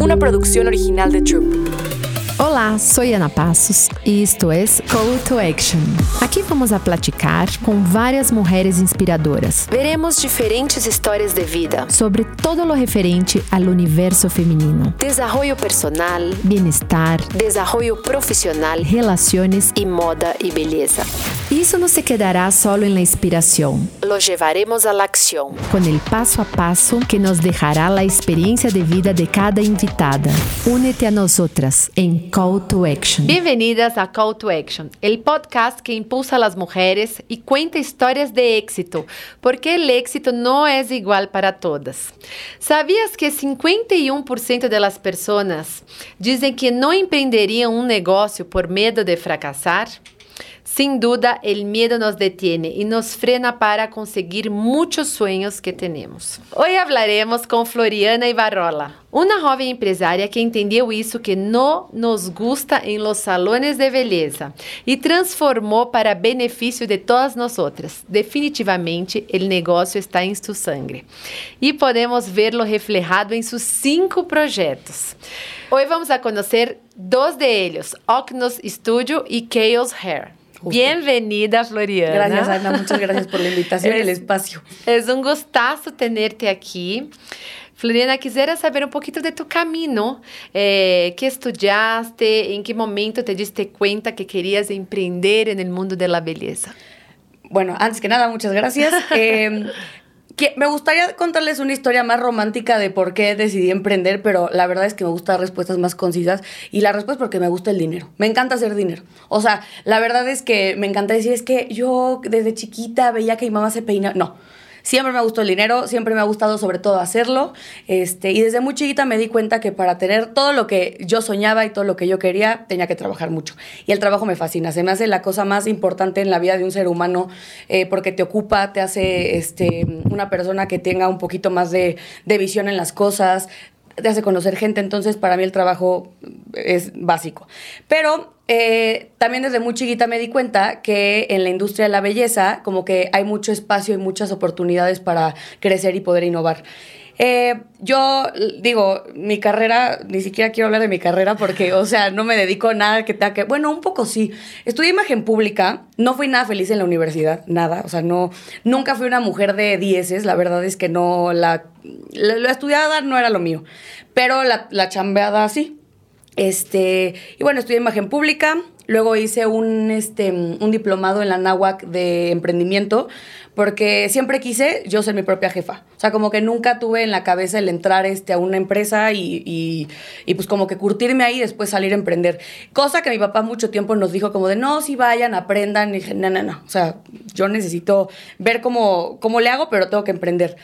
una producción original de Troop. Olá, sou Ana Passos e isto é Call to Action. Aqui vamos a platicar com várias mulheres inspiradoras. Veremos diferentes histórias de vida sobre todo lo referente ao universo feminino. Desarrollo personal, bienestar, desarrollo profissional, relações e moda e beleza. Isso não se quedará solo la inspiração. Lo llevaremos a la acción. Com el passo a passo que nos dejará a experiência de vida de cada invitada. Únete a nosotras em Call to Action. Bienvenidas a Call to Action, el podcast que impulsa a las mujeres y cuenta historias de éxito, porque el éxito no es igual para todas. ¿Sabías que 51% de las personas dicen que no emprenderían un negocio por miedo de fracasar? Sin duda, el miedo nos detiene y nos frena para conseguir muchos sueños que tenemos. Hoy hablaremos con Floriana Ibarrola, una joven empresaria que entendió eso que no nos gusta en los salones de belleza y transformó para beneficio de todas nosotras. Definitivamente, el negocio está en su sangre y podemos verlo reflejado en sus cinco proyectos. Hoy vamos a conocer dos de ellos, Ocnos Studio y Chaos Hair. Bienvenida, Floriana. Gracias, Ana. Muchas gracias por la invitación y el espacio. Es un gustazo tenerte aquí. Floriana, quisiera saber un poquito de tu camino. Eh, ¿Qué estudiaste? ¿En qué momento te diste cuenta que querías emprender en el mundo de la belleza? Bueno, antes que nada, muchas gracias. eh, me gustaría contarles una historia más romántica de por qué decidí emprender, pero la verdad es que me gustan respuestas más concisas y la respuesta es porque me gusta el dinero. Me encanta hacer dinero. O sea, la verdad es que me encanta decir, es que yo desde chiquita veía que mi mamá se peinaba. No. Siempre me gustó el dinero, siempre me ha gustado sobre todo hacerlo. Este, y desde muy chiquita me di cuenta que para tener todo lo que yo soñaba y todo lo que yo quería, tenía que trabajar mucho. Y el trabajo me fascina, se me hace la cosa más importante en la vida de un ser humano eh, porque te ocupa, te hace este, una persona que tenga un poquito más de, de visión en las cosas, te hace conocer gente, entonces para mí el trabajo es básico. Pero eh, también desde muy chiquita me di cuenta que en la industria de la belleza como que hay mucho espacio y muchas oportunidades para crecer y poder innovar. Eh, yo digo, mi carrera, ni siquiera quiero hablar de mi carrera porque, o sea, no me dedico a nada que tenga que. Bueno, un poco sí. Estudié imagen pública, no fui nada feliz en la universidad, nada. O sea, no, nunca fui una mujer de dieces, la verdad es que no, la, la, estudiada no era lo mío, pero la, la chambeada sí. Este, y bueno, estudié imagen pública, luego hice un, este, un diplomado en la NAWAC de emprendimiento, porque siempre quise yo ser mi propia jefa. O sea, como que nunca tuve en la cabeza el entrar este, a una empresa y, y, pues como que curtirme ahí y después salir a emprender. Cosa que mi papá mucho tiempo nos dijo como de, no, si vayan, aprendan. Y dije, no, no, no. O sea, yo necesito ver cómo, cómo le hago, pero tengo que emprender.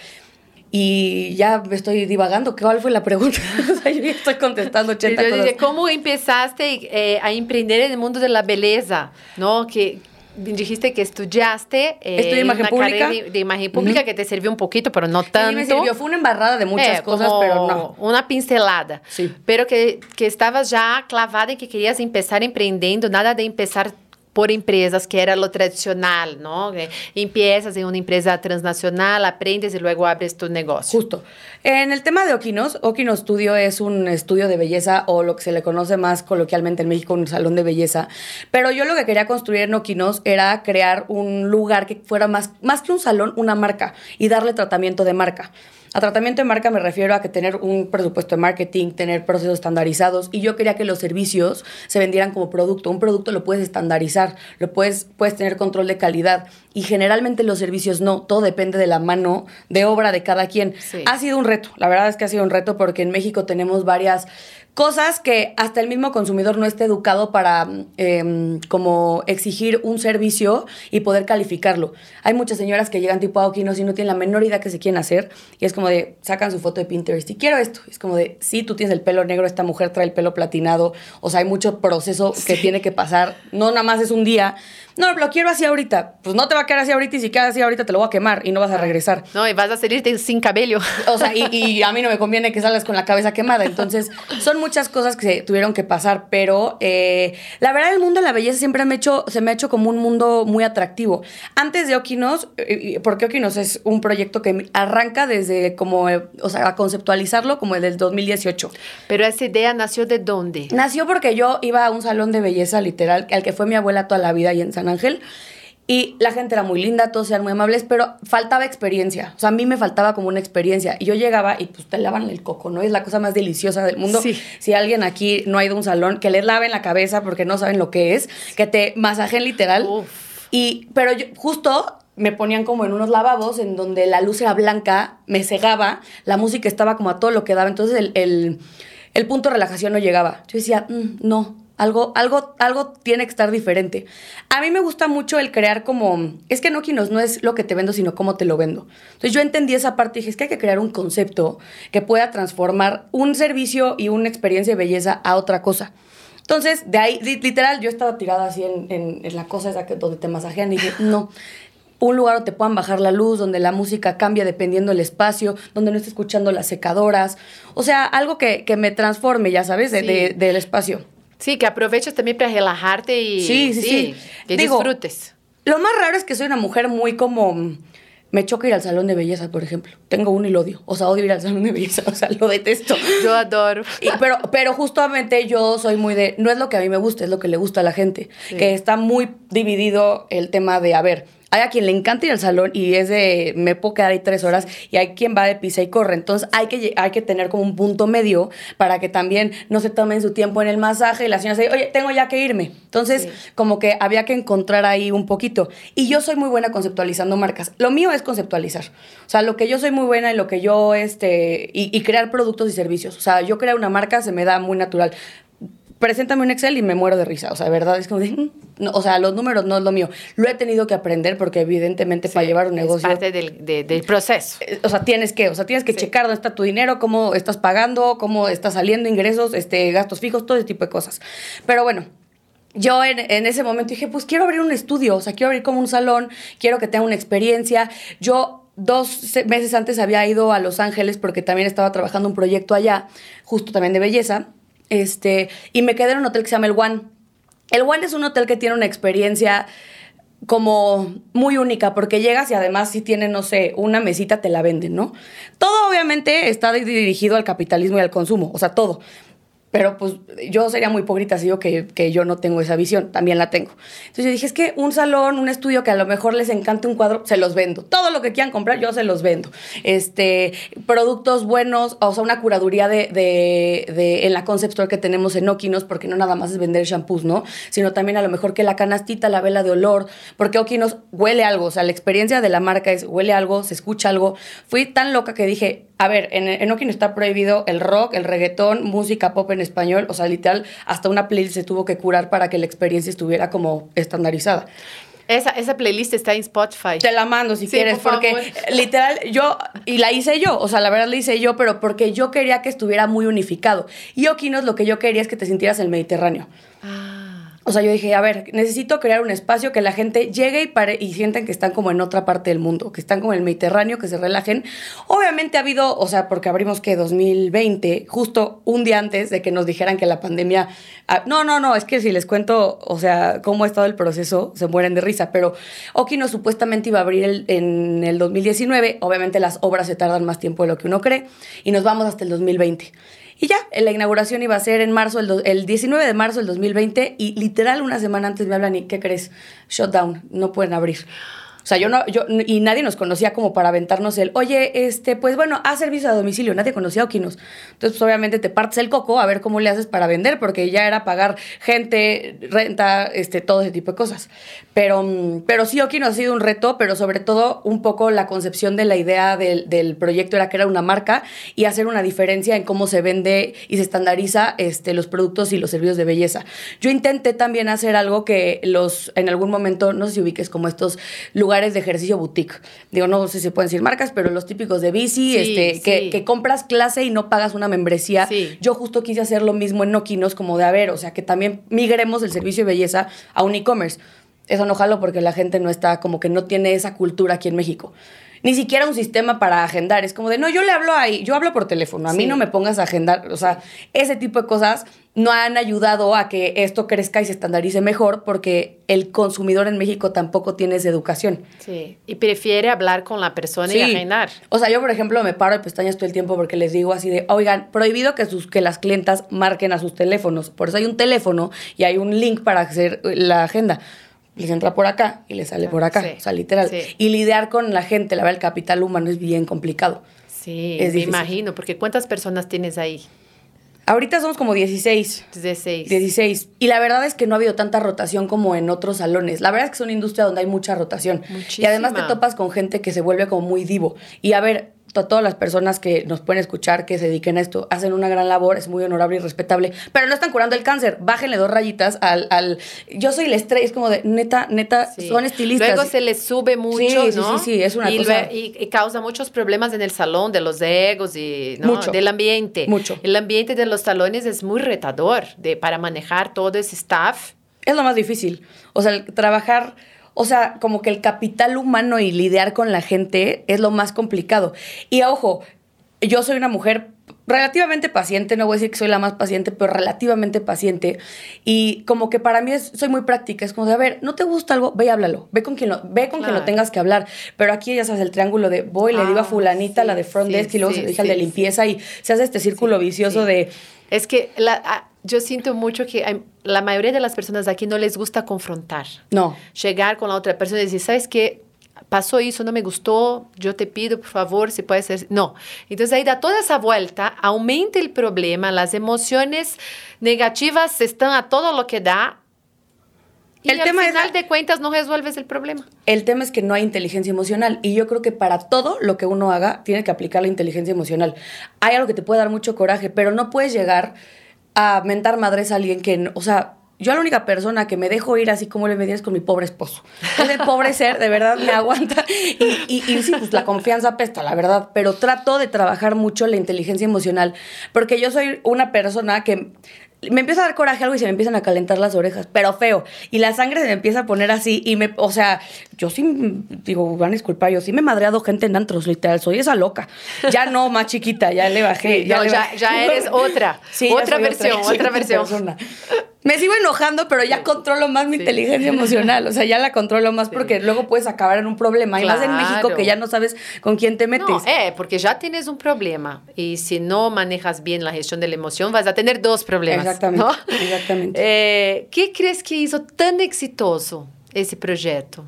Y ya me estoy divagando. ¿Cuál fue la pregunta? yo ya estoy contestando 80 yo cosas. ¿Cómo empezaste eh, a emprender en el mundo de la belleza? ¿No? Que dijiste que estudiaste eh, imagen pública. De, de, imagen pública uh -huh. que te sirvió un poquito, pero no tanto. Sí, me sirvió. Fue una embarrada de muchas eh, cosas, pero no. Una pincelada. Sí. Pero que, que estabas ya clavada en que querías empezar emprendiendo, nada de empezar por empresas, que era lo tradicional, ¿no? Empiezas en una empresa transnacional, aprendes y luego abres tu negocio. Justo. En el tema de Oquinos, Oquino Studio es un estudio de belleza o lo que se le conoce más coloquialmente en México, un salón de belleza. Pero yo lo que quería construir en Oquinos era crear un lugar que fuera más, más que un salón, una marca y darle tratamiento de marca. A tratamiento de marca me refiero a que tener un presupuesto de marketing, tener procesos estandarizados y yo quería que los servicios se vendieran como producto. Un producto lo puedes estandarizar, lo puedes, puedes tener control de calidad y generalmente los servicios no, todo depende de la mano de obra de cada quien. Sí. Ha sido un reto, la verdad es que ha sido un reto porque en México tenemos varias cosas que hasta el mismo consumidor no esté educado para eh, como exigir un servicio y poder calificarlo. Hay muchas señoras que llegan tipo a Oquinos y no tienen la menor idea que se quieren hacer y es como de, sacan su foto de Pinterest y quiero esto. Es como de, sí, tú tienes el pelo negro, esta mujer trae el pelo platinado, o sea, hay mucho proceso que tiene que pasar, no nada más es un día. No, lo quiero así ahorita. Pues no te va a quedar así ahorita y si queda así ahorita te lo voy a quemar y no vas a regresar. No, y vas a salirte sin cabello. O sea, y, y a mí no me conviene que salgas con la cabeza quemada. Entonces, son muchas cosas que se tuvieron que pasar, pero eh, la verdad el mundo de la belleza siempre me hecho, se me ha hecho como un mundo muy atractivo. Antes de Okinos, eh, porque Okinos es un proyecto que arranca desde como, eh, o sea, a conceptualizarlo como el 2018. Pero esa idea nació de dónde? Nació porque yo iba a un salón de belleza literal, al que fue mi abuela toda la vida ahí en San Ángel. Y la gente era muy linda, todos eran muy amables, pero faltaba experiencia. O sea, a mí me faltaba como una experiencia. Y yo llegaba y pues te lavan el coco, ¿no? Es la cosa más deliciosa del mundo. Sí. Si alguien aquí no ha ido a un salón, que les laven la cabeza porque no saben lo que es, que te masajen literal. Uf. Y, pero yo, justo me ponían como en unos lavabos en donde la luz era blanca, me cegaba, la música estaba como a todo lo que daba. Entonces el, el, el punto de relajación no llegaba. Yo decía, "Mm, no, algo, algo, algo tiene que estar diferente. A mí me gusta mucho el crear como, es que no, no es lo que te vendo, sino cómo te lo vendo. Entonces yo entendí esa parte y dije, es que hay que crear un concepto que pueda transformar un servicio y una experiencia de belleza a otra cosa. Entonces, de ahí, li- literal, yo estaba tirada así en, en- en la cosa esa que, donde te masajean y dije, no. Un lugar donde te puedan bajar la luz, donde la música cambia dependiendo del espacio, donde no esté escuchando las secadoras. O sea, algo que, que me transforme, ya sabes, de- Sí. de- del espacio. Sí, que aproveches también para relajarte y Sí, sí, sí. que Digo, disfrutes. Lo más raro es que soy una mujer muy como... Me choca ir al salón de belleza, por ejemplo. Tengo uno y lo odio. O sea, odio ir al salón de belleza. O sea, lo detesto. Yo adoro. Y- pero, pero justamente yo soy muy de, no es lo que a mí me gusta, es lo que le gusta a la gente. Sí. Que está muy dividido el tema de, a ver, hay a quien le encanta ir al salón y es de, me puedo quedar ahí tres horas y hay quien va de pisa y corre. Entonces hay que, hay que tener como un punto medio para que también no se tomen su tiempo en el masaje y la señora se dice, oye, tengo ya que irme. Entonces, Sí. como que había que encontrar ahí un poquito. Y yo soy muy buena conceptualizando marcas. Lo mío es conceptualizar. O sea, lo que yo soy muy buena y lo que yo, este, y, y crear productos y servicios. O sea, yo crear una marca se me da muy natural. Preséntame un Excel y me muero de risa. O sea, de verdad, es como de, "Mm". No, o sea, los números no es lo mío. Lo he tenido que aprender porque evidentemente para llevar un es negocio... parte del, de- del proceso. Eh, O sea, tienes que, o sea, tienes que Sí. checar dónde está tu dinero, cómo estás pagando, cómo está saliendo ingresos, este, gastos fijos, todo ese tipo de cosas. Pero bueno, yo en, en ese momento dije, pues quiero abrir un estudio, o sea, quiero abrir como un salón, quiero que tenga una experiencia. Yo dos se- meses antes había ido a Los Ángeles porque también estaba trabajando un proyecto allá, justo también de belleza, este, y me quedé en un hotel que se llama El One. El One es un hotel que tiene una experiencia como muy única, porque llegas y además si tiene, no sé, una mesita te la venden, ¿no? Todo obviamente está di- dirigido al capitalismo y al consumo, o sea, todo. Pero pues yo sería muy hipócrita si digo que, que yo no tengo esa visión, también la tengo. Entonces yo dije, es que un salón, un estudio que a lo mejor les encante un cuadro, se los vendo. Todo lo que quieran comprar, yo se los vendo. Este, productos buenos, o sea, una curaduría de, de, de- en la concept store que tenemos en Okinos, porque no nada más es vender shampoos, ¿no? Sino también a lo mejor que la canastita, la vela de olor, porque Okinos huele algo, o sea, la experiencia de la marca es huele algo, se escucha algo. Fui tan loca que dije, a ver, en, en Okinos está prohibido el rock, el reggaetón, música pop en español, o sea, literal, hasta una playlist se tuvo que curar para que la experiencia estuviera como estandarizada. Esa, esa playlist está en Spotify. Te la mando si Sí, quieres, por porque favor. literal yo, y la hice yo, o sea, la verdad la hice yo, pero porque yo quería que estuviera muy unificado. Y Okinos lo que yo quería es que te sintieras el Mediterráneo. Ah. O sea, yo dije, a ver, necesito crear un espacio que la gente llegue y, pare, y sientan que están como en otra parte del mundo, que están como en el Mediterráneo, que se relajen. Obviamente ha habido, o sea, porque abrimos que 2020, justo un día antes de que nos dijeran que la pandemia... ah, no, no, no, es que si les cuento, o sea, cómo ha estado el proceso, se mueren de risa, pero Okino supuestamente iba a abrir el- en el 2019, obviamente las obras se tardan más tiempo de lo que uno cree, y nos vamos hasta el 2020. Y ya, la inauguración iba a ser en marzo, el, do- el 19 de marzo del 2020, y literal una semana antes me hablan y, ¿qué crees? Shutdown, no pueden abrir. O sea, yo no, yo, y nadie nos conocía como para aventarnos el, oye, este, pues bueno, haz servicio a domicilio, nadie conocía a Oquinos. Entonces, pues obviamente te partes el coco a ver cómo le haces para vender, porque ya era pagar gente, renta, este, todo ese tipo de cosas. Pero, mm, pero sí, Oquinos ha sido un reto, pero sobre todo un poco la concepción de la idea del, del proyecto era que era una marca y hacer una diferencia en cómo se vende y se estandariza este, los productos y los servicios de belleza. Yo intenté también hacer algo que los, en algún momento, no sé si ubiques como estos lugares de ejercicio boutique. Digo, no sé si pueden decir marcas, pero los típicos de bici, Sí, este, que, sí. que compras clase y no pagas una membresía. Sí. Yo justo quise hacer lo mismo en Nokinos, como de, a ver, o sea, que también migremos el servicio de belleza a un e-commerce. eso no jalo porque la gente no está, como que no tiene esa cultura aquí en México. Ni siquiera un sistema para agendar. Es como de, no, yo le hablo ahí, yo hablo por teléfono, a mí no me pongas a agendar. O sea, ese tipo de cosas no han ayudado a que esto crezca y se estandarice mejor porque el consumidor en México tampoco tiene esa educación. Sí. Y prefiere hablar con la persona y agendar. O sea, yo, por ejemplo, me paro de pestañas todo el tiempo porque les digo así de, oigan, prohibido que, sus, que las clientas marquen a sus teléfonos. Por eso hay un teléfono y hay un link para hacer la agenda. Les entra por acá y les sale por acá. Sí, O sea, literal. sí. Y lidiar con la gente, la verdad, el capital humano es bien complicado. Sí, Es me difícil. imagino, porque ¿cuántas personas tienes ahí? Ahorita somos como 16. 16. 16. Y la verdad es que no ha habido tanta rotación como en otros salones. La verdad es que es una industria donde hay mucha rotación. Y además te Muchísima. topas con gente que se vuelve como muy divo. Y a ver, to- todas las personas que nos pueden escuchar, que se dediquen a esto, hacen una gran labor, es muy honorable y respetable, pero no están curando el cáncer. Bájenle dos rayitas al... al yo soy la estrella, es como de, neta, neta, Sí. son estilistas. Luego se les sube mucho, Sí, ¿no? sí, sí, es una y, cosa- y causa muchos problemas en el salón de los egos y ¿no? Mucho. del ambiente. Mucho. El ambiente de los salones es muy retador de, para manejar todo ese staff. Es lo más difícil. O sea, el trabajar, o sea, como que el capital humano y lidiar con la gente es lo más complicado. Y ojo, yo soy una mujer relativamente paciente, no voy a decir que soy la más paciente, pero relativamente paciente. Y como que para mí es, soy muy práctica, es como de, a ver, ¿no te gusta algo? Ve y háblalo, ve con quien lo, ve con quien lo tengas que hablar. Pero aquí ya sabes el triángulo de voy, le digo a Ah, fulanita, sí, la de front sí, desk, y luego sí, se al sí, de limpieza y se hace este círculo vicioso de... Es que la- ah, yo siento mucho que hay- la mayoría de las personas aquí no les gusta confrontar. No. Llegar con la otra persona y decir, ¿sabes qué? Pasó eso, no me gustó, yo te pido, por favor, si puede ser. No. Entonces ahí da toda esa vuelta, aumenta el problema, las emociones negativas están a todo lo que da. Y El al tema es final la- de cuentas no resuelves el problema. El tema es que no hay inteligencia emocional y yo creo que para todo lo que uno haga tiene que aplicar la inteligencia emocional. Hay algo que te puede dar mucho coraje, pero no puedes llegar a mentar madres a alguien que, o sea, yo la única persona que me dejo ir así como le medí es con mi pobre esposo. Ese pobre ser de verdad me aguanta y, y, y sí, pues la confianza apesta, la verdad, pero trato de trabajar mucho la inteligencia emocional porque yo soy una persona que me empieza a dar coraje algo y se me empiezan a calentar las orejas, pero feo. Y la sangre se me empieza a poner así y me, o sea, yo sí, digo, van a disculpar, yo sí me he madreado gente en antros, literal, soy esa loca. Ya no, más chiquita, ya le bajé. Sí, no, le ya- bajé. ya eres otra, Sí, ya otra versión, otra versión. persona. Me sigo enojando, pero ya controlo más mi Sí. inteligencia emocional, o sea, ya la controlo más porque luego puedes acabar en un problema. Y más en México Claro. que ya no sabes con quién te metes. No, eh, porque ya tienes un problema y si no manejas bien la gestión de la emoción vas a tener dos problemas. Exactamente, ¿no? exactamente. Eh, ¿Qué crees que hizo tan exitoso ese proyecto?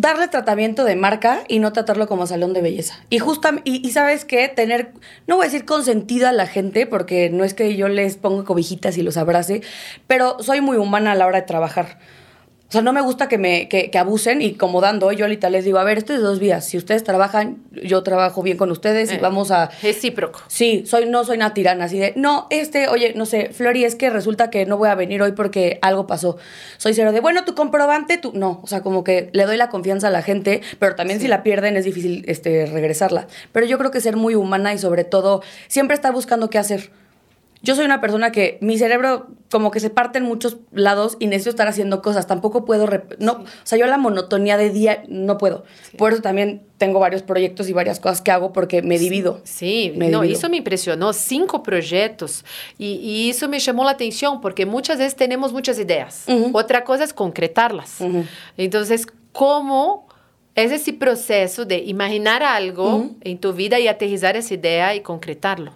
Darle tratamiento de marca y no tratarlo como salón de belleza. Y justa, y, y sabes qué, tener, no voy a decir consentida a la gente, porque no es que yo les ponga cobijitas y los abrace, pero soy muy humana a la hora de trabajar. O sea, no me gusta que me que, que abusen y como dando, yo ahorita les digo, a ver, esto es dos vías. Si ustedes trabajan, yo trabajo bien con ustedes y Eh, vamos a... Recíproco. Sí, soy, no soy una tirana, así de, no, este, oye, no sé, Flori, es que resulta que no voy a venir hoy porque algo pasó. Soy cero de, bueno, tu comprobante, tú, no, o sea, como que le doy la confianza a la gente, pero también si la pierden es difícil este, regresarla. Pero yo creo que ser muy humana y sobre todo siempre estar buscando qué hacer. Yo soy una persona que mi cerebro como que se parte en muchos lados y necesito estar haciendo cosas. Tampoco puedo, no, o sea, yo la monotonía de día no puedo. Por eso también tengo varios proyectos y varias cosas que hago porque me divido. Sí, Me no, divido. eso me impresionó, cinco proyectos. Y, y eso me llamó la atención porque muchas veces tenemos muchas ideas. Otra cosa es concretarlas. Entonces, ¿cómo es ese proceso de imaginar algo en tu vida y aterrizar esa idea y concretarlo?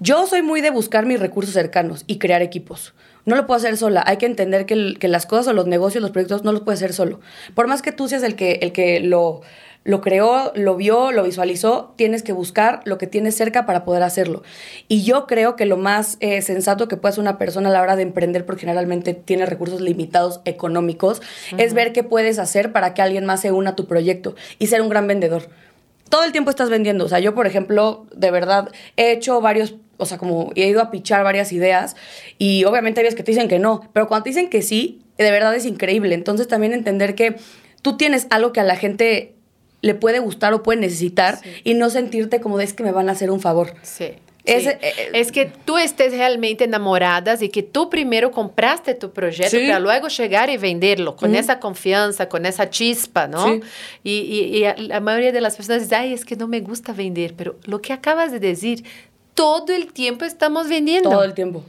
Yo soy muy de buscar mis recursos cercanos y crear equipos. No lo puedo hacer sola. Hay que entender que, el- que las cosas o los negocios, los proyectos, no los puedes hacer solo. Por más que tú seas el que, el que lo, lo creó, lo vio, lo visualizó, tienes que buscar lo que tienes cerca para poder hacerlo. Y yo creo que lo más eh, sensato que puede hacer una persona a la hora de emprender, porque generalmente tiene recursos limitados económicos, es ver qué puedes hacer para que alguien más se una a tu proyecto y ser un gran vendedor todo el tiempo estás vendiendo. O sea, yo, por ejemplo, de verdad, he hecho varios, o sea, como he ido a pichar varias ideas y obviamente hay veces que te dicen que no, pero cuando te dicen que sí, de verdad es increíble. Entonces también entender que tú tienes algo que a la gente le puede gustar o puede necesitar Sí. y no sentirte como de es que me van a hacer un favor. Sí. Sí. eh, eh, es que tú estés realmente enamoradas y que tú primero compraste tu proyecto Sí. para luego llegar y venderlo con esa confianza, con esa chispa, ¿no? Sí. Y, y- y la mayoría de las personas dicen, ay, es que no me gusta vender, pero lo que acabas de decir, todo el tiempo estamos vendiendo. todo el tiempo.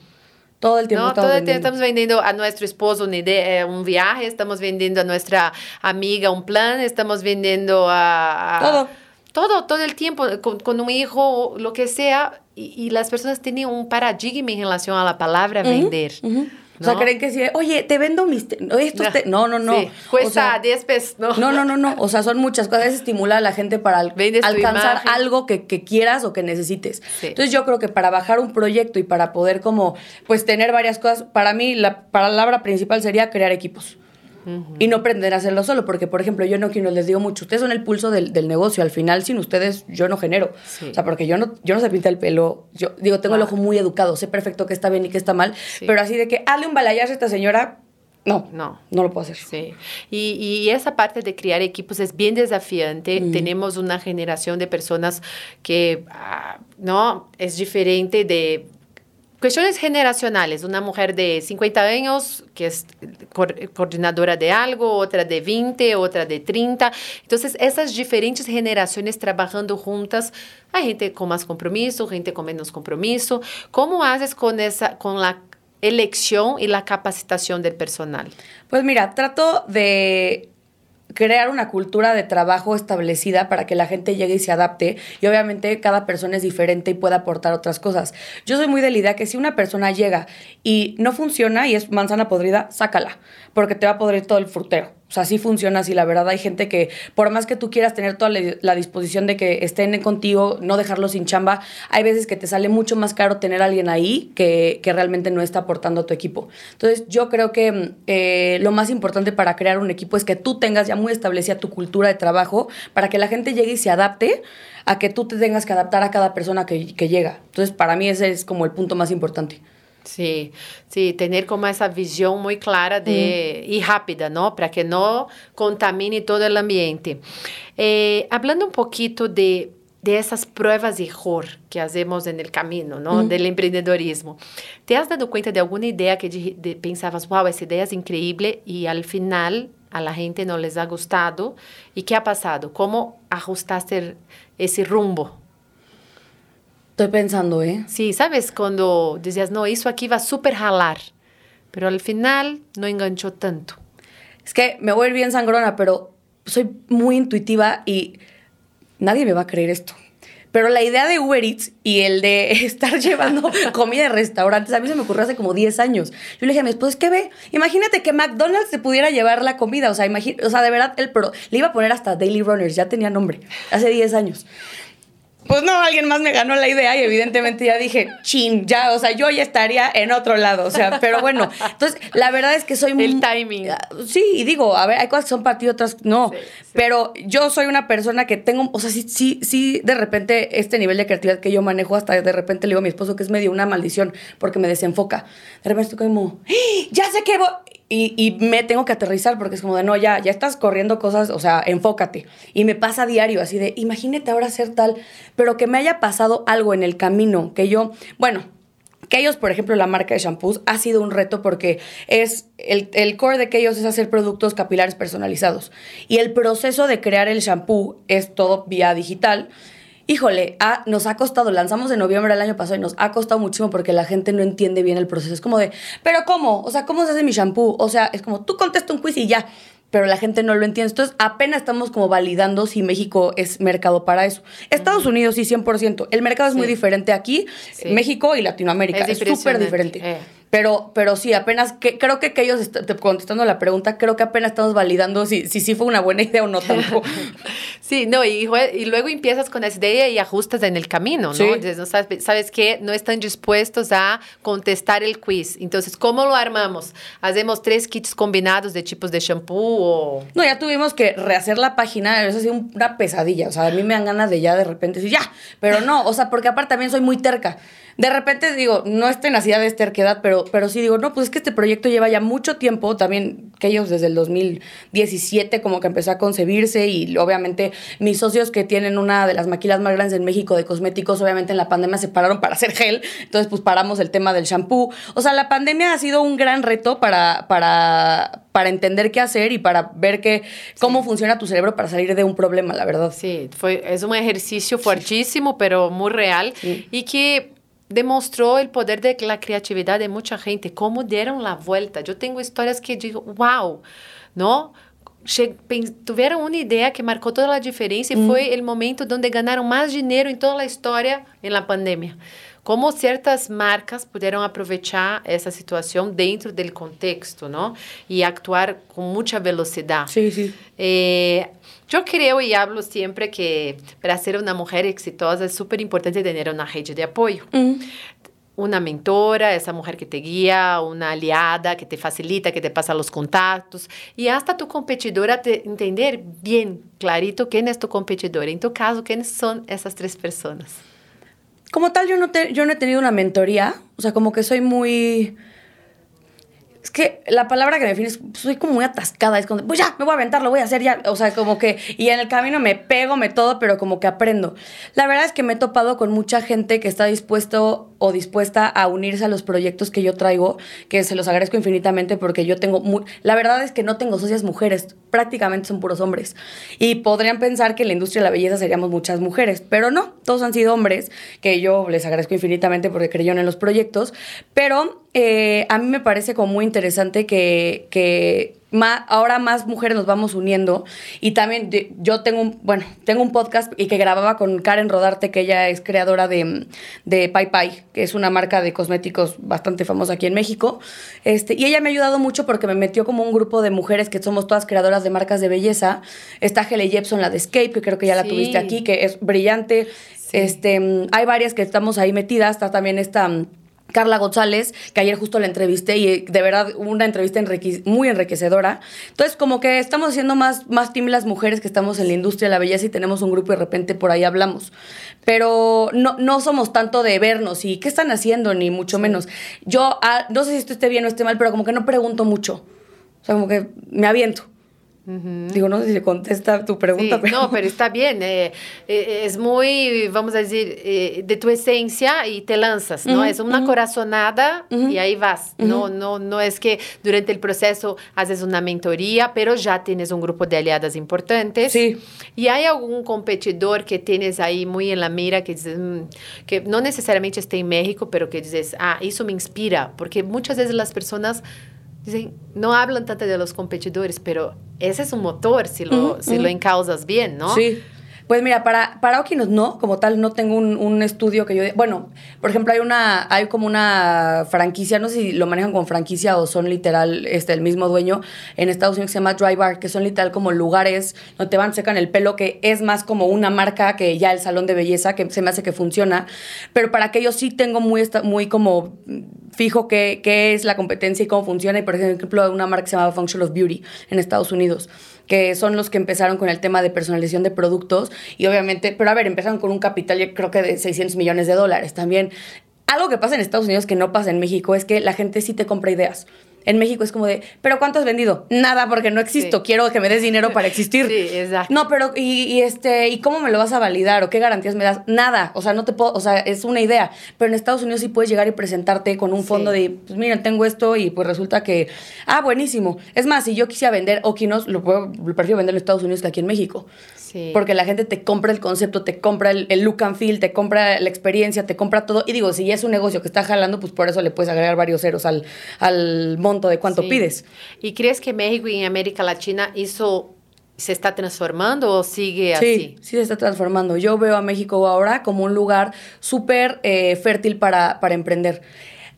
Todo el tiempo No, todo el tiempo estamos vendiendo a nuestro esposo idea, eh, un viaje, estamos vendiendo a nuestra amiga un plan, estamos vendiendo a... a- Todo. Todo, todo el tiempo, con, con un hijo, lo que sea. Y, y las personas tienen un paradigma en relación a la palabra vender. Ujú. O sea, ¿no? creen que sí, oye, te vendo mis... te- estos te- No, no, no. Sí, Cuesta O sea, 10 pesos. No, No, no, no, no. O sea, son muchas cosas. Es estimular a la gente para al- Vendes tu alcanzar algo que, que quieras o que necesites. Sí. Entonces yo creo que para bajar un proyecto y para poder como, pues tener varias cosas, para mí la palabra principal sería crear equipos. Y no aprender a hacerlo solo, porque por ejemplo, yo no quiero, les digo mucho, ustedes son el pulso del, del negocio, al final sin ustedes yo no genero. Sí. O sea, porque yo no, yo no se pinta el pelo, yo digo, tengo el Claro. ojo muy educado, sé perfecto qué está bien y qué está mal, Sí. pero así de que, hazle un balayazo a esta señora, no, No. no lo puedo hacer. Sí, y, y esa parte de crear equipos es bien desafiante. Tenemos una generación de personas que, ah, no, es diferente de cuestiones generacionales. Una mujer de 50 años que es coor- coordinadora de algo, otra de 20, otra de 30. Entonces, esas diferentes generaciones trabajando juntas, hay gente con más compromiso, gente con menos compromiso. ¿Cómo haces con esa, con la elección y la capacitación del personal? Pues mira, trato de crear una cultura de trabajo establecida para que la gente llegue y se adapte y obviamente cada persona es diferente y puede aportar otras cosas. Yo soy muy de la idea que si una persona llega y no funciona y es manzana podrida, sácala, porque te va a podrir todo el frutero. O sea, sí funciona así. La verdad, hay gente que, por más que tú quieras tener toda la, disposición de que estén contigo, no dejarlo sin chamba, hay veces que te sale mucho más caro tener alguien ahí que, que realmente no está aportando a tu equipo. Entonces, yo creo que eh, lo más importante para crear un equipo es que tú tengas ya muy establecida tu cultura de trabajo para que la gente llegue y se adapte a que tú te tengas que adaptar a cada persona que, que llega. Entonces, para mí ese es como el punto más importante. Sí, sí, tener como esa visión muy clara de, y rápida, ¿no? Para que no contamine todo el ambiente. Eh, hablando un poquito de, de esas pruebas de error que hacemos en el camino, ¿no? Del emprendedorismo. ¿Te has dado cuenta de alguna idea que de- de- pensabas, wow, esa idea es increíble y al final a la gente no les ha gustado? ¿Y qué ha pasado? ¿Cómo ajustaste ese rumbo? Estoy pensando, ¿eh? Sí, ¿sabes? Cuando decías, no, eso aquí va a súper jalar, pero al final no enganchó tanto. Es que me voy a ir bien sangrona, pero soy muy intuitiva y nadie me va a creer esto. Pero la idea de Uber Eats y el de estar llevando comida de restaurantes, a mí se me ocurrió hace como 10 años. Yo le dije a mi esposo, es que ve, imagínate que McDonald's se pudiera llevar la comida. O sea, o sea de verdad, el pro, le iba a poner hasta Daily Runners, ya tenía nombre, hace 10 años. Pues no, alguien más me ganó la idea y evidentemente ya dije, chin, ya, o sea, yo ya estaría en otro lado, o sea, pero bueno, entonces la verdad es que soy muy... El timing. Ah, Sí, y digo, a ver, hay cosas que son para ti, otras no, Sí, sí. pero yo soy una persona que tengo, o sea, sí, sí, sí, de repente este nivel de creatividad que yo manejo, hasta de repente le digo a mi esposo que es medio una maldición porque me desenfoca. De repente estoy como, ¡Ah! ya sé que voy... Y, me tengo que aterrizar porque es como de, no, ya, ya estás corriendo cosas, o sea, enfócate. Y me pasa diario, así de, imagínate ahora hacer tal, pero que me haya pasado algo en el camino, que yo, bueno, que ellos, por ejemplo, la marca de shampoos ha sido un reto porque es el, el core de que ellos es hacer productos capilares personalizados. Y el proceso de crear el shampoo es todo vía digital. Híjole, ha- nos ha costado, lanzamos en noviembre del año pasado y nos ha costado muchísimo porque la gente no entiende bien el proceso. Es como de, ¿pero cómo? O sea, ¿cómo se hace mi shampoo? O sea, es como, tú contesta un quiz y ya. Pero la gente no lo entiende. Entonces, apenas estamos como validando si México es mercado para eso. Estados Unidos sí, 100%. El mercado es muy diferente aquí, Sí. México y Latinoamérica. Es súper diferente. eh. Pero, pero sí, apenas, que, creo que, que ellos, te- contestando la pregunta, creo que apenas estamos validando si si sí fue una buena idea o no tampoco. Sí, no, y, y luego empiezas con esa idea y ajustas en el camino, ¿no? Sí. Entonces, no sabes, sabes que no están dispuestos a contestar el quiz. Entonces, ¿cómo lo armamos? ¿Hacemos tres kits combinados de tipos de shampoo o...? No, ya tuvimos que rehacer la página, eso ha sido una pesadilla. O sea, a mí me dan ganas de ya de repente decir, ya, pero no, o sea, porque aparte también soy muy terca. De repente digo, no es tenacidad, es terquedad, pero pero, pero sí digo, no, pues es que este proyecto lleva ya mucho tiempo, también que ellos desde el 2017 como que empezó a concebirse y obviamente mis socios que tienen una de las maquilas más grandes en México de cosméticos, obviamente en la pandemia se pararon para hacer gel, entonces pues paramos el tema del shampoo. O sea, la pandemia ha sido un gran reto para, para, para entender qué hacer y para ver que, cómo funciona tu cerebro para salir de un problema, la verdad. Sí, fue, es un ejercicio fuertísimo, pero muy real y que demostró el poder de la creatividad de mucha gente, cómo dieron la vuelta. Yo tengo historias que digo, wow, ¿no? tuvieron una idea que marcó toda la diferencia y fue el momento donde ganaron más dinero en toda la historia en la pandemia. Cómo ciertas marcas pudieron aprovechar esa situación dentro del contexto, ¿no? Y actuar con mucha velocidad. Sí, sí. Eh, yo creo y hablo siempre que para ser una mujer exitosa es súper importante tener una red de apoyo. Una mentora, esa mujer que te guía, una aliada que te facilita, que te pasa los contactos y hasta tu competidora te entender bien clarito quién es tu competidora. En tu caso, ¿quiénes son esas tres personas? Como tal, yo no, yo no he tenido una mentoría, o sea, como que soy muy es que la palabra que me define es, soy como muy atascada, es como, pues ya, me voy a aventar, lo voy a hacer ya, o sea, como que, y en el camino me pego, me todo, pero como que aprendo. La verdad es que me he topado con mucha gente que está dispuesto o dispuesta a unirse a los proyectos que yo traigo, que se los agradezco infinitamente porque yo tengo, la verdad es que no tengo socias mujeres, prácticamente son puros hombres. Y podrían pensar que en la industria de la belleza seríamos muchas mujeres, pero no, todos han sido hombres, que yo les agradezco infinitamente porque creyeron en los proyectos, pero eh, a mí me parece como muy interesante que, que ahora más mujeres nos vamos uniendo y también yo tengo un, bueno, tengo un podcast y que grababa con Karen Rodarte, que ella es creadora de, de Pai Pai, que es una marca de cosméticos bastante famosa aquí en México. Este, y ella me ha ayudado mucho porque me metió como un grupo de mujeres que somos todas creadoras de marcas de belleza. Está Hele Jepson, la de Escape, que creo que ya la tuviste aquí, que es brillante. Este, hay varias que estamos ahí metidas. Está también esta Carla González, que ayer justo la entrevisté y de verdad una entrevista muy enriquecedora. Entonces, como que estamos haciendo más, más team las mujeres que estamos en la industria de la belleza y tenemos un grupo y de repente por ahí hablamos. Pero no, no somos tanto de vernos y qué están haciendo, ni mucho menos. Yo ah, no sé si esto esté bien o esté mal, pero como que no pregunto mucho. O sea, como que me aviento. Digo, no sé si se contesta tu pregunta. pero... No, pero está bien. Eh, eh, es muy, vamos a decir, eh, de tu esencia y te lanzas, ¿no? es una corazonada y ahí vas. no, no, no es que durante el proceso haces una mentoría, pero ya tienes un grupo de aliadas importantes. Sí. ¿Y hay algún competidor que tienes ahí muy en la mira que dices, mm", que no necesariamente esté en México, pero que dices, ah, eso me inspira? Porque muchas veces las personas dicen, no hablan tanto de los competidores, pero ese es un motor si lo, si lo encausas bien, ¿no? Sí. Pues mira, para, para no, como tal, no tengo un, un, estudio que yo... Bueno, por ejemplo, hay una hay como una franquicia, no sé si lo manejan con franquicia o son literal este, el mismo dueño, en Estados Unidos que se llama Dry Bar, que son literal como lugares donde te van, secan el pelo, que es más como una marca que ya el salón de belleza, que se me hace que funciona. Pero para aquellos sí tengo muy, muy como fijo qué, qué es la competencia y cómo funciona. Y por ejemplo, una marca que se llama Function of Beauty en Estados Unidos que son los que empezaron con el tema de personalización de productos y obviamente, pero a ver, empezaron con un capital yo creo que de 600 millones de dólares también. Algo que pasa en Estados Unidos que no pasa en México es que la gente sí te compra ideas. En México es como de, ¿pero cuánto has vendido? Nada, porque no existo. Quiero que me des dinero para existir. Sí, exacto. No, pero, y, este, ¿y cómo me lo vas a validar? ¿O qué garantías me das? Nada. O sea, no te puedo, o sea, es una idea. Pero en Estados Unidos sí puedes llegar y presentarte con un fondo de, pues miren, tengo esto y pues resulta que, ah, buenísimo. Es más, si yo quisiera vender Okinos, lo, puedo, lo prefiero vender en Estados Unidos que aquí en México. Porque la gente te compra el concepto, te compra el, look and feel, te compra la experiencia, te compra todo. Y digo, si ya es un negocio que está jalando, pues por eso le puedes agregar varios ceros al, al monto de cuánto pides. ¿Y crees que México y América Latina hizo se está transformando o sigue así? Sí, sí se está transformando. Yo veo a México ahora como un lugar súper eh, fértil para, para emprender.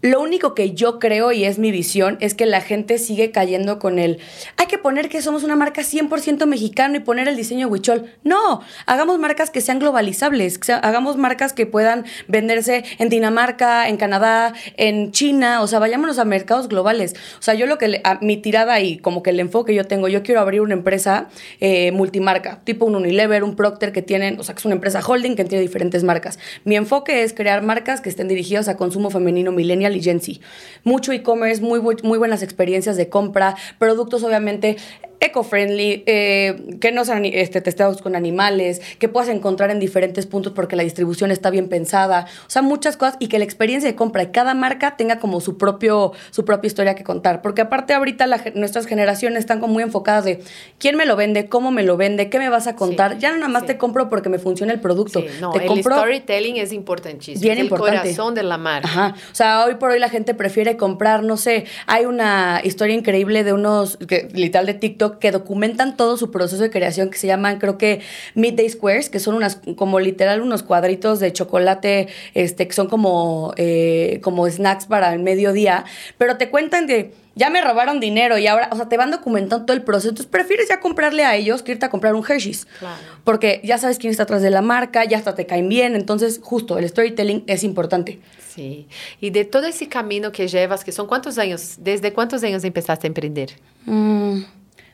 Lo único que yo creo y es mi visión es que la gente sigue cayendo con el hay que poner que somos una marca 100% mexicano y poner el diseño huichol. No, hagamos marcas que sean globalizables, hagamos marcas que puedan venderse en Dinamarca, en Canadá, en China, o sea, vayámonos a mercados globales. O sea, yo lo que mi tirada y como que el enfoque yo tengo, yo quiero abrir una empresa eh, multimarca, tipo un Unilever, un Procter que tienen, o sea, que es una empresa holding que tiene diferentes marcas. Mi enfoque es crear marcas que estén dirigidas a consumo femenino millennial Millennial. Mucho e-commerce, muy, muy buenas experiencias de compra, productos obviamente eco-friendly, eh, que no sean este, testeados con animales, que puedas encontrar en diferentes puntos porque la distribución está bien pensada, o sea, muchas cosas y que la experiencia de compra de cada marca tenga como su, propio, su propia historia que contar, porque aparte ahorita nuestras generaciones están como muy enfocadas de quién me lo vende, cómo me lo vende, qué me vas a contar, ya no nada más te compro porque me funciona el producto. no, te el storytelling es importantísimo, bien es importante. el corazón de la marca. Ajá, o sea, hoy por hoy la gente prefiere comprar, no sé, hay una historia increíble de unos, que, literal de TikTok, que documentan todo su proceso de creación que se llaman, creo que Midday Squares, que son unas, como literal unos cuadritos de chocolate, este, que son como, eh, como snacks para el mediodía, pero te cuentan de ya me robaron dinero y ahora, o sea, te van documentando todo el proceso. Entonces prefieres ya comprarle a ellos que irte a comprar un Hershey's. Claro. Porque ya sabes quién está atrás de la marca, ya hasta te caen bien. Entonces, justo, el storytelling es importante. Sí. Y de todo ese camino que llevas, que son cuántos años, ¿desde cuántos años empezaste a emprender? Mm,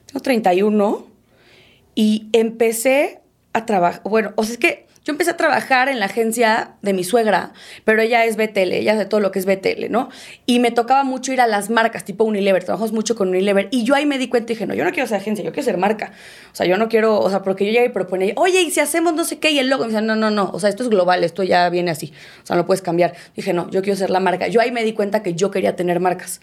tengo 31 y empecé a trabajar, bueno, o sea, es que yo empecé a trabajar en la agencia de mi suegra, pero ella es BTL, ella hace todo lo que es BTL, ¿no? Y me tocaba mucho ir a las marcas, tipo Unilever, trabajamos mucho con Unilever, y yo ahí me di cuenta y dije, no, yo no quiero ser agencia, yo quiero ser marca. O sea, yo no quiero, o sea, porque yo ya y proponía, oye, ¿y si hacemos no sé qué? Y el logo, me decía, no, no, no, o sea, esto es global, esto ya viene así, o sea, no puedes cambiar. Dije, no, yo quiero ser la marca. Yo ahí me di cuenta que yo quería tener marcas.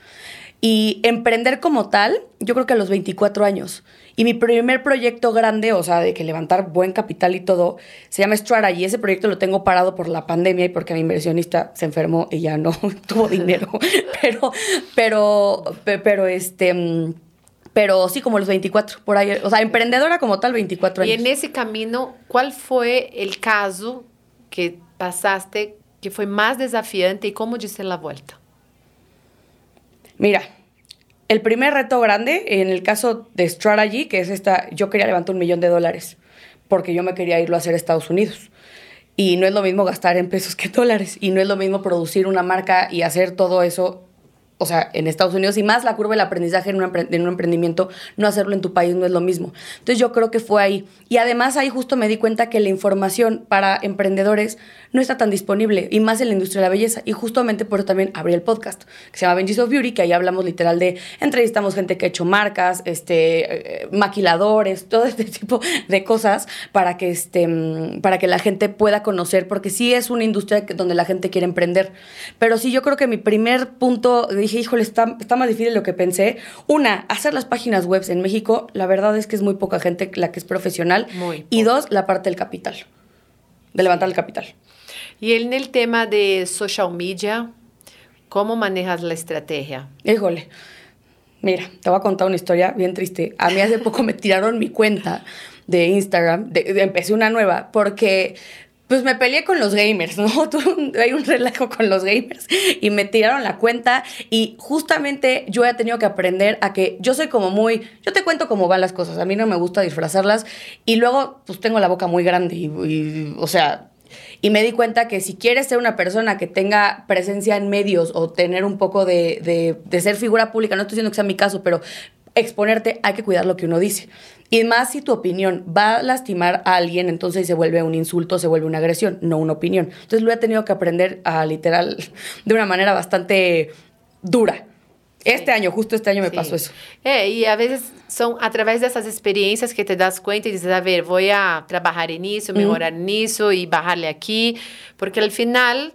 Y emprender como tal, yo creo que a los 24 años. Y mi primer proyecto grande, o sea, de que levantar buen capital y todo, se llama Strategy. Ese proyecto lo tengo parado por la pandemia y porque mi inversionista se enfermó y ya no tuvo dinero. pero, pero, pero, este pero sí como los 24, por ahí, o sea, emprendedora como tal, 24 años. Y en ese camino, ¿cuál fue el caso que pasaste que fue más desafiante y cómo diste la vuelta? Mira, el primer reto grande, en el caso de Strategy, que es esta, yo quería levantar un millón de dólares porque yo me quería irlo a hacer a Estados Unidos. Y no es lo mismo gastar en pesos que dólares. Y no es lo mismo producir una marca y hacer todo eso o sea, en Estados Unidos y más la curva del aprendizaje en un, en un, emprendimiento, no hacerlo en tu país no es lo mismo. Entonces yo creo que fue ahí. Y además ahí justo me di cuenta que la información para emprendedores no está tan disponible y más en la industria de la belleza. Y justamente por eso también abrí el podcast que se llama Benji's of Beauty, que ahí hablamos literal de, entrevistamos gente que ha hecho marcas, este, eh, maquiladores, todo este tipo de cosas para que, este, mm, para que la gente pueda conocer, porque sí es una industria donde la gente quiere emprender. Pero sí, yo creo que mi primer punto dije, híjole, está, está más difícil de lo que pensé. Una, hacer las páginas web en México, la verdad es que es muy poca gente la que es profesional. y dos, la parte del capital, de levantar el capital. Y en el tema de social media, ¿cómo manejas la estrategia? Híjole. Mira, te voy a contar una historia bien triste. A mí hace poco me tiraron mi cuenta de Instagram, empecé una nueva, porque pues me peleé con los gamers, ¿no? Hay un relajo con los gamers y me tiraron la cuenta y justamente yo he tenido que aprender a que yo soy como muy, yo te cuento cómo van las cosas, a mí no me gusta disfrazarlas y luego pues tengo la boca muy grande y, o sea, y me di cuenta que si quieres ser una persona que tenga presencia en medios o tener un poco de, de, de ser figura pública, no estoy diciendo que sea mi caso, pero exponerte, hay que cuidar lo que uno dice. Y más si tu opinión va a lastimar a alguien, entonces se vuelve un insulto, se vuelve una agresión, no una opinión. Entonces lo he tenido que aprender a literal de una manera bastante dura. Este año, justo este año me pasó eso. Eh, y a veces son a través de esas experiencias que te das cuenta y dices, a ver, voy a trabajar en eso, mejorar en eso y bajarle aquí, porque al final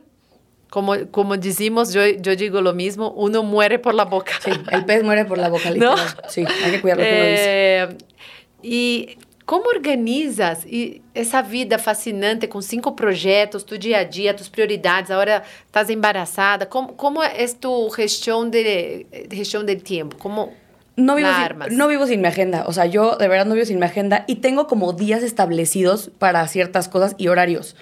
como, como decimos, yo, yo digo lo mismo, uno muere por la boca. Sí, el pez muere por la boca, literal. Sí, hay que cuidar lo que uno dice. Y como organizas essa vida fascinante com cinco projetos, tu dia a dia, tus prioridades, agora estás embaraçada? Como, como é tu gestão de, gestão del tempo? Como no vivo, sin, no vivo sin mi agenda. O sea, yo de verdad no vivo sin mi agenda y tengo como días establecidos para ciertas cosas y horarios.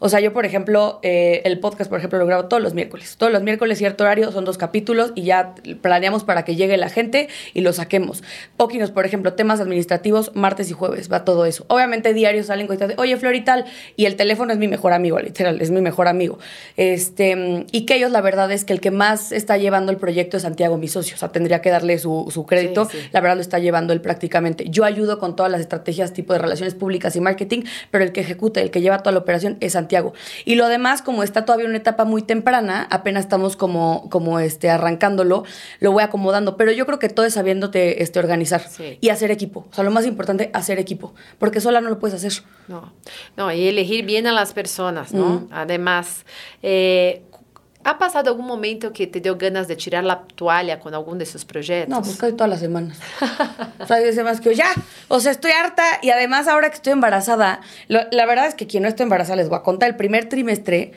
O sea, yo, por ejemplo, eh, el podcast, por ejemplo, lo grabo todos los miércoles. Todos los miércoles, cierto horario, son dos capítulos y ya planeamos para que llegue la gente y lo saquemos. Poquinos, por ejemplo, temas administrativos, martes y jueves, va todo eso. Obviamente, diarios salen cosas de, oye, Flor y tal, y el teléfono es mi mejor amigo, literal, es mi mejor amigo. Este, y que ellos, la verdad es que el que más está llevando el proyecto es Santiago, mi socio. O sea, tendría que darle su, su crédito. La verdad lo está llevando él prácticamente. Yo ayudo con todas las estrategias tipo de relaciones públicas y marketing, pero el que ejecuta, el que lleva toda la operación es Santiago Santiago. Y lo demás, como está todavía una etapa muy temprana, apenas estamos como, como este, arrancándolo, lo voy acomodando. Pero yo creo que todo es sabiéndote este, organizar Sí. y hacer equipo. O sea, lo más importante, hacer equipo. Porque sola no lo puedes hacer. No, no, y elegir bien a las personas, ¿no? Además, eh, ¿ha pasado algún momento que te dio ganas de tirar la toalla con algún de sus proyectos? No, pues casi todas las semanas. o sea, hay semanas que yo, ya, o sea, estoy harta y además ahora que estoy embarazada, la verdad es que quien no está embarazada, les voy a contar, el primer trimestre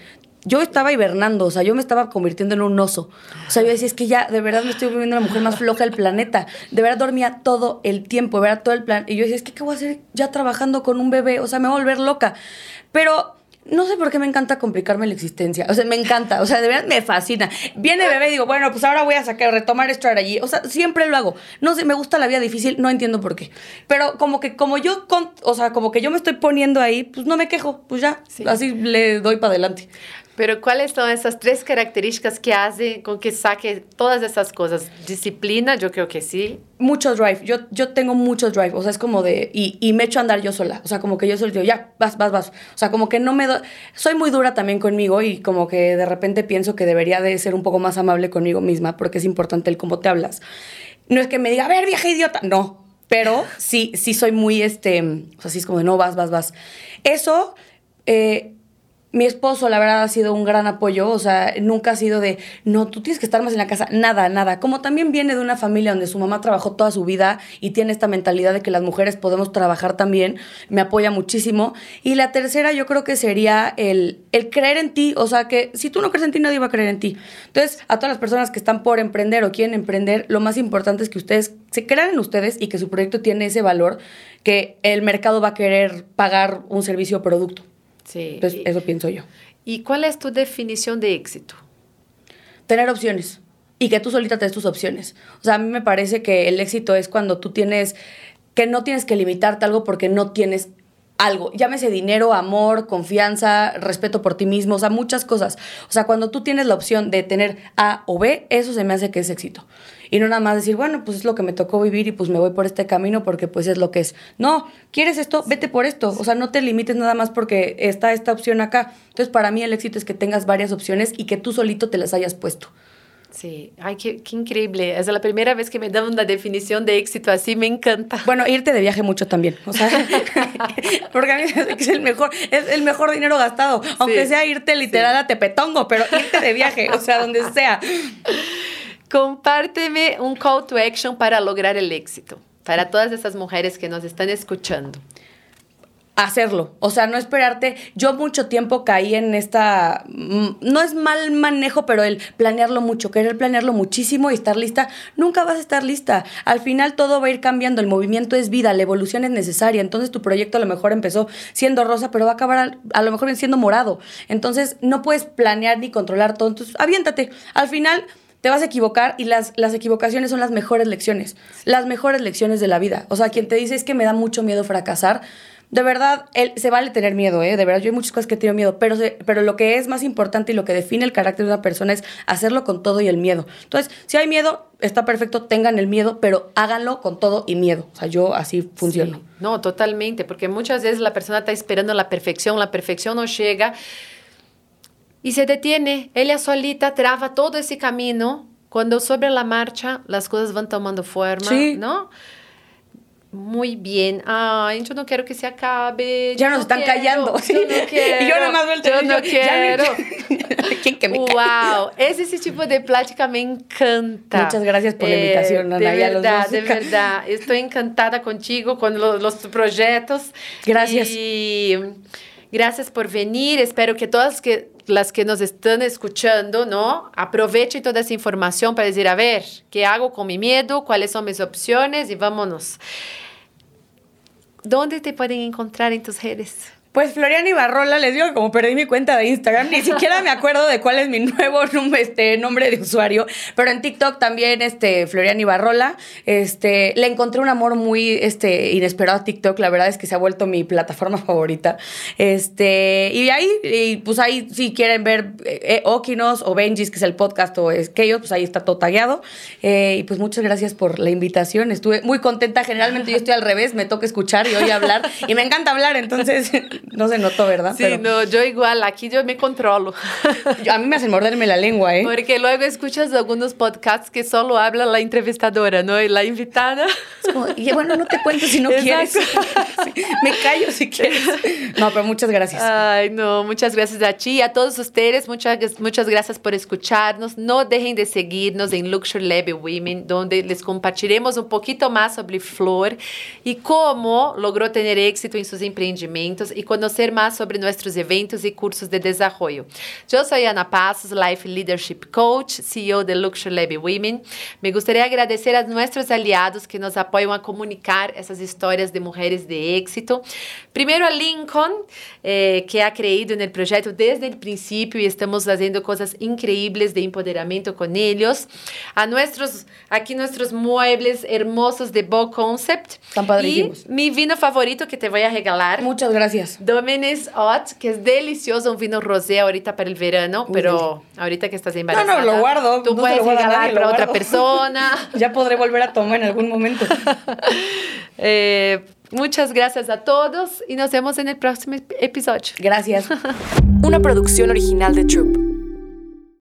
yo estaba hibernando, o sea, yo me estaba convirtiendo en un oso. O sea, yo decía, es que ya, de verdad me estoy volviendo la mujer más floja del planeta. De verdad dormía todo el tiempo, de verdad todo el plan. Y yo decía, es que, ¿qué voy a hacer ya trabajando con un bebé? O sea, me voy a volver loca. Pero no sé por qué me encanta complicarme la existencia. O sea, me encanta. O sea, de verdad me fascina. Viene bebé y digo, bueno, pues ahora voy a sacar, retomar esto ahora allí. O sea, siempre lo hago. No sé, me gusta la vida difícil, no entiendo por qué. Pero como que como yo, con- o sea, como que yo me estoy poniendo ahí, pues no me quejo. Pues ya, Sí. así le doy para adelante. Pero ¿cuáles son esas tres características que hacen con que saque todas esas cosas? Disciplina, yo creo que sí. Mucho drive. Yo, yo tengo mucho drive. O sea, es como de. Y, y me echo a andar yo sola. O sea, como que yo solo digo, ya, vas, vas, vas. O sea, como que no me. do- Soy muy dura también conmigo y como que de repente pienso que debería de ser un poco más amable conmigo misma porque es importante el cómo te hablas. No es que me diga, a ver, vieja idiota. No. Pero sí, sí soy muy este. O sea, sí es como de no, vas, vas, vas. Eso. eh, mi esposo, la verdad, ha sido un gran apoyo. O sea, nunca ha sido de, no, tú tienes que estar más en la casa. Nada, nada. Como también viene de una familia donde su mamá trabajó toda su vida y tiene esta mentalidad de que las mujeres podemos trabajar también, me apoya muchísimo. Y la tercera, yo creo que sería el, el creer en ti. O sea, que si tú no crees en ti, nadie va a creer en ti. Entonces, a todas las personas que están por emprender o quieren emprender, lo más importante es que ustedes se crean en ustedes y que su proyecto tiene ese valor que el mercado va a querer pagar un servicio o producto. Sí. Entonces, y, eso pienso yo. ¿y cuál es tu definición de éxito? tener opciones y que tú solita te des tus opciones. O sea, a mí me parece que el éxito es cuando tú tienes, que no tienes que limitarte a algo porque no tienes algo, llámese dinero, amor, confianza, respeto por ti mismo, o sea, muchas cosas. O sea, cuando tú tienes la opción de tener A o B, eso se me hace que es éxito. Y no nada más decir, bueno, pues es lo que me tocó vivir y pues me voy por este camino porque pues es lo que es. No, ¿quieres esto? Vete por esto. O sea, no te limites nada más porque está esta opción acá. Entonces, para mí el éxito es que tengas varias opciones y que tú solito te las hayas puesto. Sí, ay, qué, qué increíble. Es la primera vez que me dan una definición de éxito así, me encanta. Bueno, irte de viaje mucho también. O sea, porque a mí es el mejor, es el mejor dinero gastado. Aunque Sí. sea irte literal a Tepetongo, pero irte de viaje, o sea, donde sea. Compárteme un call to action para lograr el éxito, para todas esas mujeres que nos están escuchando. hacerlo. O sea, no esperarte. Yo mucho tiempo caí en esta. mm, No es mal manejo, pero el planearlo mucho, querer planearlo muchísimo y estar lista. Nunca vas a estar lista. Al final todo va a ir cambiando. El movimiento es vida, la evolución es necesaria. Entonces tu proyecto a lo mejor empezó siendo rosa, pero va a acabar al- a lo mejor siendo morado. Entonces no puedes planear ni controlar todo. Entonces aviéntate. Al final. Te vas a equivocar y las, las equivocaciones son las mejores lecciones, las mejores lecciones de la vida. O sea, quien te dice es que me da mucho miedo fracasar, de verdad, él, se vale tener miedo, ¿eh? De verdad, yo hay muchas cosas que he tenido miedo, pero, se- pero lo que es más importante y lo que define el carácter de una persona es hacerlo con todo y el miedo. Entonces, si hay miedo, está perfecto, tengan el miedo, pero háganlo con todo y miedo. O sea, yo así funciono. Sí, no, totalmente, porque muchas veces la persona está esperando la perfección, la perfección no llega y se detiene. Ella solita traba todo ese camino. Cuando sobre la marcha las cosas van tomando forma, Sí. ¿no? Muy bien. Ay, yo no quiero que se acabe. Ya nos no están quiero, callando. Yo no quiero. y yo nada más veo el Yo no quiero. ¿Quién que me? Wow, ese, ese tipo de plática me encanta. Eh, Muchas gracias por la invitación, Ana, De los verdad, de verdad. Estoy encantada contigo, con lo- los proyectos. Gracias. Y gracias por venir. Espero que todas que, las que nos están escuchando, ¿no? Aprovechen toda esa información para decir, a ver, ¿qué hago con mi miedo? ¿Cuáles son mis opciones? Y vámonos. ¿Dónde te pueden encontrar en tus redes? Pues Florian Ibarrola, les digo que como perdí mi cuenta de Instagram, ni siquiera me acuerdo de cuál es mi nuevo nombre, este, nombre de usuario, pero en TikTok también, este, Florian Ibarrola, este, le encontré un amor muy, este, inesperado a TikTok, la verdad es que se ha vuelto mi plataforma favorita, este, y ahí, y pues ahí si quieren ver eh, eh, Okinos o Benjis, que es el podcast, o es que ellos, pues ahí está todo tagueado, Eh, y pues muchas gracias por la invitación, estuve muy contenta, generalmente yo estoy al revés, me toca escuchar y hoy hablar, y me encanta hablar, entonces... No se notó, ¿verdad? Sí, no, yo igual, aquí yo me controlo. a mí me hacen morderme la lengua, ¿eh? Porque luego escuchas algunos podcasts que solo habla la entrevistadora, ¿no? Y la invitada. Es como, y bueno, no te cuento si no quieres. me callo si quieres. No, pero muchas gracias. Ay, no, muchas gracias a ti y a todos ustedes. Muchas, muchas gracias por escucharnos. No dejen de seguirnos en Luxury Lab Women, donde les compartiremos un poquito más sobre Flor y cómo logró tener éxito en sus empreendimentos y conocer más sobre nuestros eventos y cursos de desarrollo. Yo soy Ana Passos, Life Leadership Coach, CEO de Luxury Lab Women. Me gustaría agradecer a nuestros aliados que nos apoyam a comunicar essas histórias de mulheres de êxito. Primeiro a Lincoln, eh, que ha creído no projeto desde o princípio e estamos fazendo coisas increíbles de empoderamento com eles. A nossos, aqui nossos muebles hermosos de Bo Concept. Tan padrísimos. E mi vino favorito que te vou a regalar. Muchas gracias. Domenes Hot, que é delicioso, um vino rosé ahorita para el verano, Uy, pero ahorita que estás embarazada. No, no, lo guardo. Tú no puedes regalar para otra persona. ya podré volver a tomar en algún momento. eh, muchas gracias a todos y nos vemos en el próximo episodio. Gracias. Una producción original de Troop.